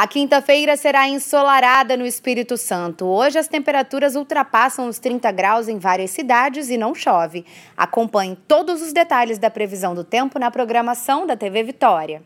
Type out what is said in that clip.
A quinta-feira será ensolarada no Espírito Santo. Hoje as temperaturas ultrapassam os 30 graus em várias cidades e não chove. Acompanhe todos os detalhes da previsão do tempo na programação da TV Vitória.